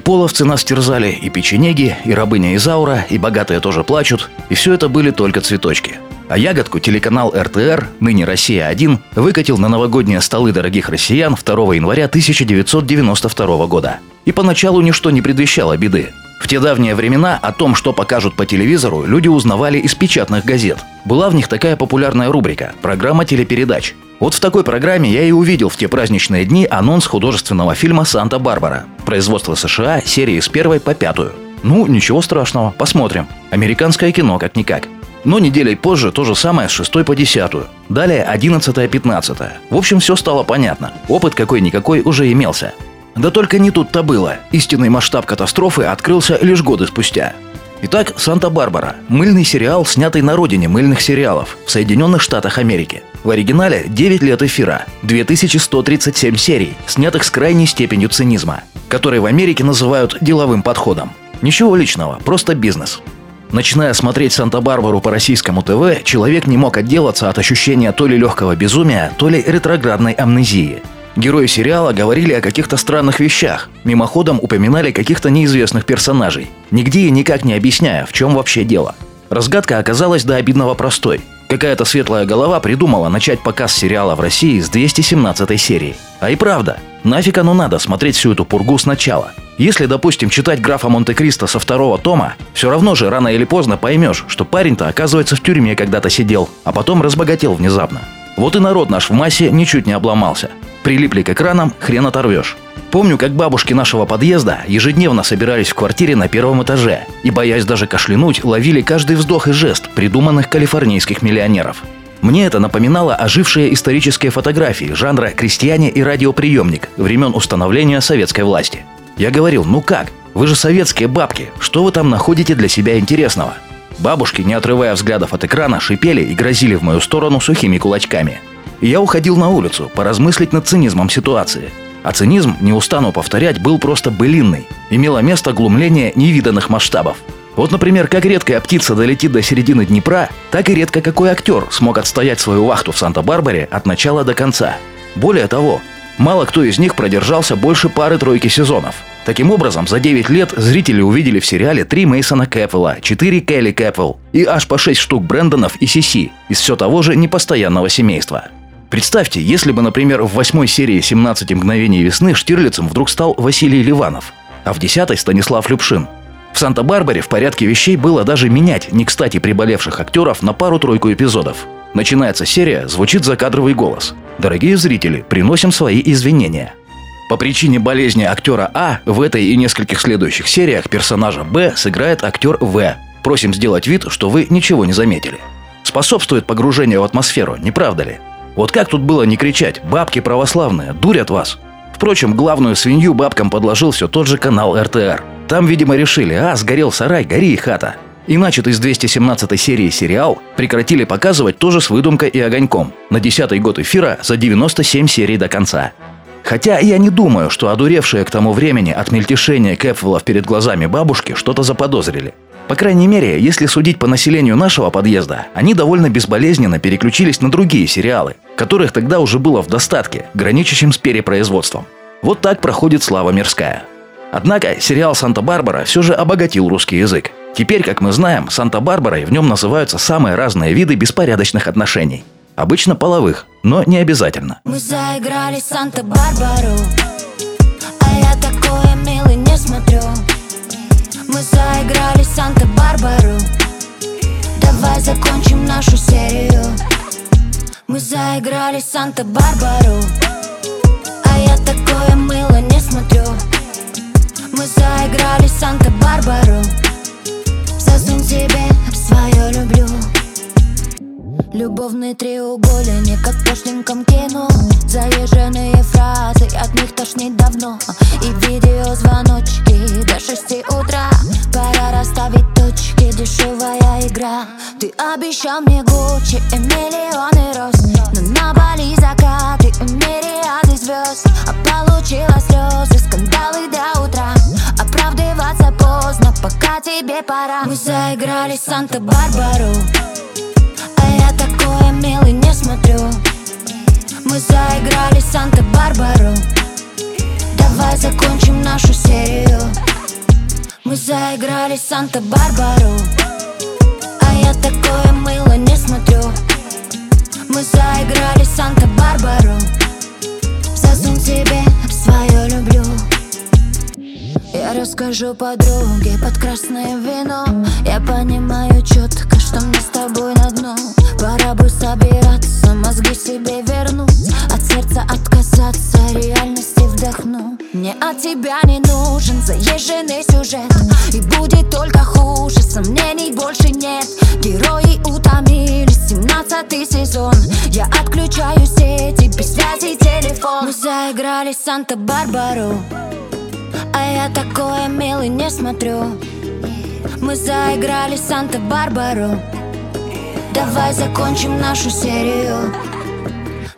Половцы нас терзали, и печенеги, и рабыня Изаура, и богатые тоже плачут. И все это были только цветочки. А ягодку телеканал РТР, ныне «Россия-1», выкатил на новогодние столы дорогих россиян 2 января 1992 года. И поначалу ничто не предвещало беды. В те давние времена о том, что покажут по телевизору, люди узнавали из печатных газет. Была в них такая популярная рубрика – программа телепередач. Вот в такой программе я и увидел в те праздничные дни анонс художественного фильма «Санта-Барбара». Производство США, серии с первой по пятую. Ну, ничего страшного, посмотрим. Американское кино как-никак. Но неделей позже то же самое с 6 по 10. Далее 11 15 В общем, все стало понятно. Опыт какой-никакой уже имелся. Да только не тут-то было. Истинный масштаб катастрофы открылся лишь годы спустя. Итак, «Санта-Барбара» – мыльный сериал, снятый на родине мыльных сериалов в Соединенных Штатах Америки. В оригинале 9 лет эфира, 2137 серий, снятых с крайней степенью цинизма, который в Америке называют деловым подходом. Ничего личного, просто бизнес. Начиная смотреть «Санта-Барбару» по российскому ТВ, человек не мог отделаться от ощущения то ли легкого безумия, то ли ретроградной амнезии – Герои сериала говорили о каких-то странных вещах, мимоходом упоминали каких-то неизвестных персонажей, нигде и никак не объясняя, в чем вообще дело. Разгадка оказалась до обидного простой. Какая-то светлая голова придумала начать показ сериала в России с 217 серии. А и правда, нафиг оно надо смотреть всю эту пургу сначала. Если, допустим, читать графа Монте-Кристо со второго тома, все равно же рано или поздно поймешь, что парень-то оказывается в тюрьме когда-то сидел, а потом разбогател внезапно. Вот и народ наш в массе ничуть не обломался. Прилипли к экранам, хрен оторвешь. Помню, как бабушки нашего подъезда ежедневно собирались в квартире на первом этаже и, боясь даже кашлянуть, ловили каждый вздох и жест придуманных калифорнийских миллионеров. Мне это напоминало ожившие исторические фотографии жанра «Крестьяне и радиоприемник» времен установления советской власти. Я говорил, ну как? Вы же советские бабки, что вы там находите для себя интересного? Бабушки, не отрывая взглядов от экрана, шипели и грозили в мою сторону сухими кулачками – я уходил на улицу, поразмыслить над цинизмом ситуации. А цинизм, не устану повторять, был просто былинный. Имело место глумление невиданных масштабов. Вот, например, как редкая птица долетит до середины Днепра, так и редко какой актер смог отстоять свою вахту в Санта-Барбаре от начала до конца. Более того, мало кто из них продержался больше пары-тройки сезонов. Таким образом, за 9 лет зрители увидели в сериале 3 Мейсона Кэпвелла, 4 Келли Кэпвелл и аж по 6 штук Брэндонов и Сиси из все того же непостоянного семейства. Представьте, если бы, например, в восьмой серии «17 мгновений весны» Штирлицем вдруг стал Василий Ливанов, а в десятой – Станислав Любшин. В Санта-Барбаре в порядке вещей было даже менять не кстати приболевших актеров на пару-тройку эпизодов. Начинается серия, звучит закадровый голос. Дорогие зрители, приносим свои извинения. По причине болезни актера А в этой и нескольких следующих сериях персонажа Б сыграет актер В. Просим сделать вид, что вы ничего не заметили. Способствует погружению в атмосферу, не правда ли? Вот как тут было не кричать «Бабки православные, дурят вас!» Впрочем, главную свинью бабкам подложил все тот же канал РТР. Там, видимо, решили, а, сгорел сарай, гори и хата. Иначе из 217 серии сериал прекратили показывать тоже с выдумкой и огоньком. На 10 год эфира за 97 серий до конца. Хотя я не думаю, что одуревшие к тому времени от мельтешения Кэпвеллов перед глазами бабушки что-то заподозрили. По крайней мере, если судить по населению нашего подъезда, они довольно безболезненно переключились на другие сериалы, которых тогда уже было в достатке, граничащим с перепроизводством. Вот так проходит слава мирская. Однако сериал «Санта-Барбара» все же обогатил русский язык. Теперь, как мы знаем, Санта-Барбарой в нем называются самые разные виды беспорядочных отношений. Обычно половых, но не обязательно. Мы заиграли Санта-Барбару, а я такое милый не смотрю. Мы заиграли Санта-Барбару Давай закончим нашу серию Мы заиграли Санта-Барбару Любовный треугольник, как в прошленьком кино Заезженные фразы, от них тошнит давно. И видеозвоночки до шести утра. Пора расставить точки, дешевая игра. Ты обещал мне Гуччи и миллионы роз. Но на Бали закаты и мириады звезд. А получила слезы, скандалы до утра. Оправдываться поздно, пока тебе пора. Мы заиграли Санта-Барбару заиграли Санта-Барбару. А я такое мыло не смотрю. Мы заиграли Санта-Барбару. Засунь себе свое люблю. Я расскажу подруге под красное вино. Я понимаю четко, что мне с тобой на дно. Пора бы собираться, мозги себе вернуть. От сердца отказаться, реальности вдохну Мне от тебя не нужен заезженный сюжет сомнений больше нет. Герои утомились, семнадцатый сезон. Я отключаю сети, без связи телефон. Мы заиграли Санта-Барбару а я такое милый не смотрю. Мы заиграли Санта-Барбару. Давай закончим нашу серию.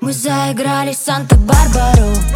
Мы заиграли Санта-Барбару